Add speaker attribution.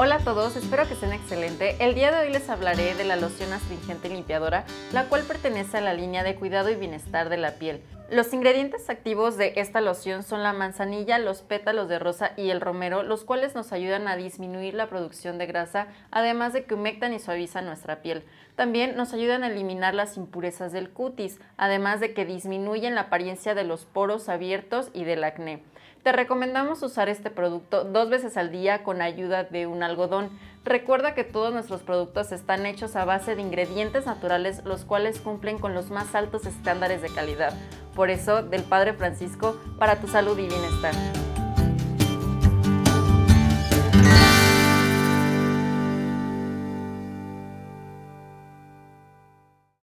Speaker 1: a todos, espero que estén excelente. El día de hoy les hablaré de la loción astringente limpiadora, la cual pertenece a la línea de cuidado y bienestar de la piel. Los ingredientes activos de esta loción son la manzanilla, los pétalos de rosa y el romero, los cuales nos ayudan a disminuir la producción de grasa, además de que humectan y suavizan nuestra piel. También nos ayudan a eliminar las impurezas del cutis, además de que disminuyen la apariencia de los poros abiertos y del acné. Te recomendamos usar este producto dos veces al día con ayuda de un algodón. Recuerda que todos nuestros productos están hechos a base de ingredientes naturales los cuales cumplen con los más altos estándares de calidad. Por eso, del Padre Francisco, para tu salud y bienestar.